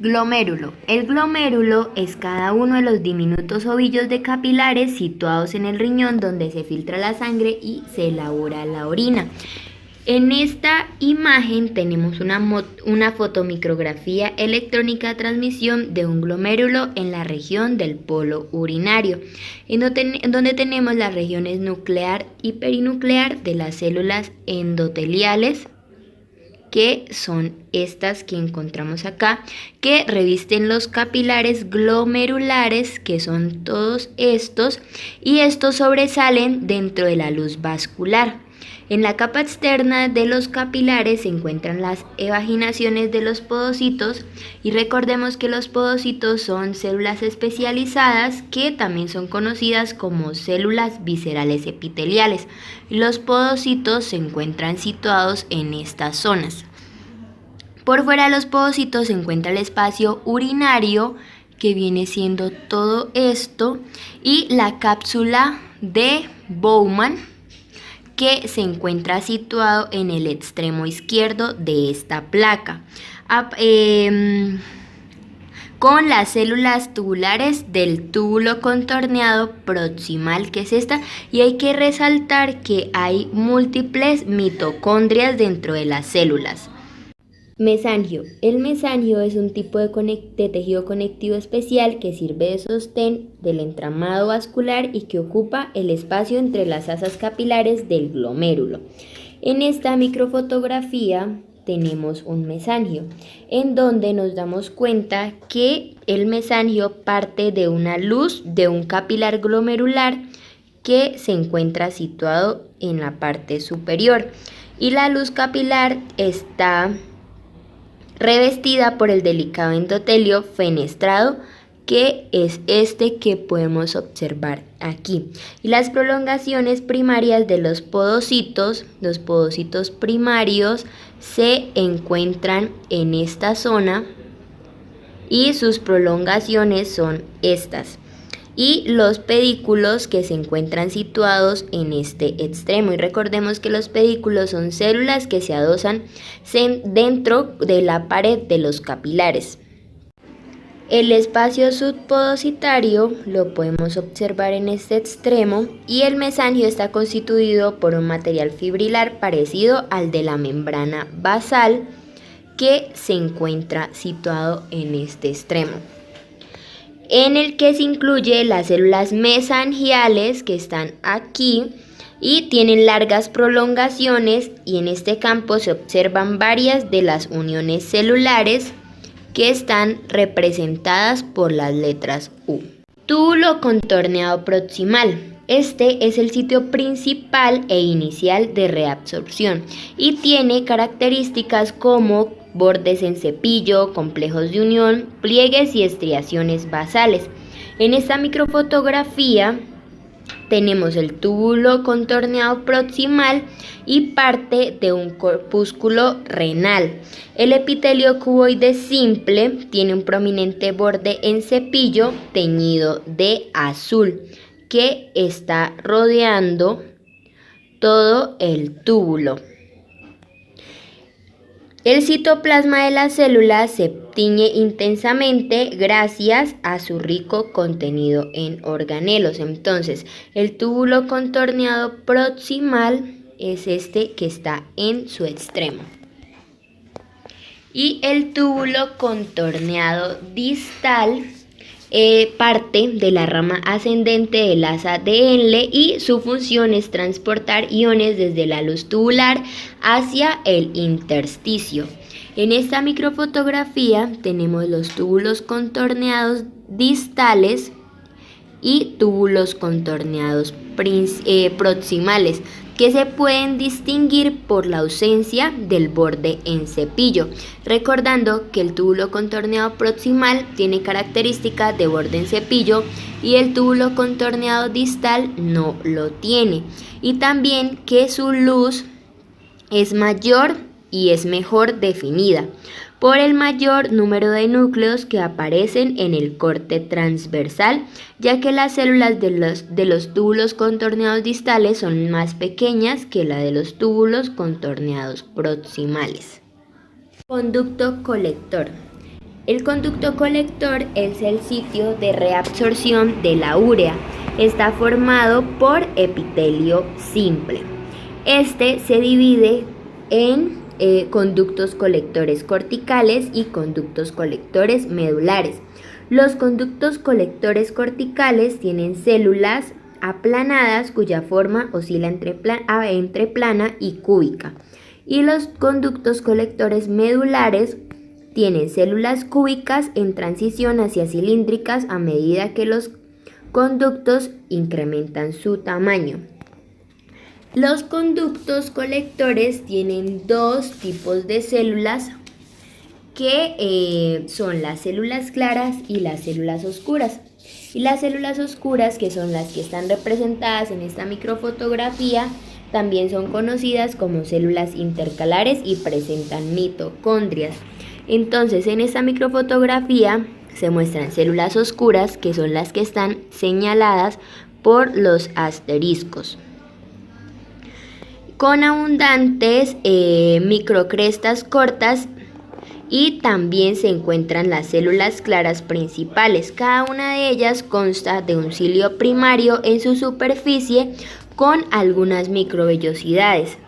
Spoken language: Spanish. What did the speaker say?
Glomérulo. El glomérulo es cada uno de los diminutos ovillos de capilares situados en el riñón donde se filtra la sangre y se elabora la orina. En esta imagen tenemos una, una fotomicrografía electrónica de transmisión de un glomérulo en la región del polo urinario, en donde tenemos las regiones nuclear y perinuclear de las células endoteliales que son estas que encontramos acá, que revisten los capilares glomerulares, que son todos estos, y estos sobresalen dentro de la luz vascular. En la capa externa de los capilares se encuentran las evaginaciones de los podocitos y recordemos que los podocitos son células especializadas que también son conocidas como células viscerales epiteliales. Los podocitos se encuentran situados en estas zonas. Por fuera de los podocitos se encuentra el espacio urinario que viene siendo todo esto y la cápsula de Bowman que se encuentra situado en el extremo izquierdo de esta placa. Em, con las células tubulares del túbulo contorneado proximal, que es esta, y hay que resaltar que hay múltiples mitocondrias dentro de las células. Mesangio. El mesangio es un tipo de, tejido conectivo especial que sirve de sostén del entramado vascular y que ocupa el espacio entre las asas capilares del glomérulo. En esta microfotografía tenemos un mesangio, en donde nos damos cuenta que el mesangio parte de una luz de un capilar glomerular que se encuentra situado en la parte superior y la luz capilar está revestida por el delicado endotelio fenestrado que es este que podemos observar aquí. Y las prolongaciones primarias de los podocitos, los podocitos primarios, se encuentran en esta zona y sus prolongaciones son estas y los pedículos que se encuentran situados en este extremo. Y recordemos que los pedículos son células que se adosan dentro de la pared de los capilares. El espacio subpodocitario lo podemos observar en este extremo y el mesangio está constituido por un material fibrilar parecido al de la membrana basal que se encuentra situado en este extremo en el que se incluye las células mesangiales que están aquí y tienen largas prolongaciones y en este campo se observan varias de las uniones celulares que están representadas por las letras U. Túbulo contorneado proximal. Este es el sitio principal e inicial de reabsorción y tiene características como bordes en cepillo, complejos de unión, pliegues y estriaciones basales. En esta microfotografía tenemos el túbulo contorneado proximal y parte de un corpúsculo renal. El epitelio cuboide simple tiene un prominente borde en cepillo teñido de azul que está rodeando todo el túbulo. El citoplasma de las células se tiñe intensamente gracias a su rico contenido en organelos. Entonces, el túbulo contorneado proximal es este que está en su extremo. Y el túbulo contorneado distal eh, parte de la rama ascendente del asa de y su función es transportar iones desde la luz tubular hacia el intersticio. En esta microfotografía tenemos los túbulos contorneados distales y túbulos contorneados eh, proximales que se pueden distinguir por la ausencia del borde en cepillo, recordando que el túbulo contorneado proximal tiene característica de borde en cepillo y el túbulo contorneado distal no lo tiene, y también que su luz es mayor y es mejor definida por el mayor número de núcleos que aparecen en el corte transversal, ya que las células de los, de los túbulos contorneados distales son más pequeñas que la de los túbulos contorneados proximales. Conducto colector. El conducto colector es el sitio de reabsorción de la urea. Está formado por epitelio simple. Este se divide en eh, conductos colectores corticales y conductos colectores medulares. Los conductos colectores corticales tienen células aplanadas cuya forma oscila entre, entre plana y cúbica. Y los conductos colectores medulares tienen células cúbicas en transición hacia cilíndricas a medida que los conductos incrementan su tamaño. Los conductos colectores tienen dos tipos de células que eh, son las células claras y las células oscuras. Y las células oscuras, que son las que están representadas en esta microfotografía, también son conocidas como células intercalares y presentan mitocondrias. Entonces, en esta microfotografía se muestran células oscuras, que son las que están señaladas por los asteriscos. Con abundantes eh, microcrestas cortas y también se encuentran las células claras principales. Cada una de ellas consta de un cilio primario en su superficie con algunas microvellosidades.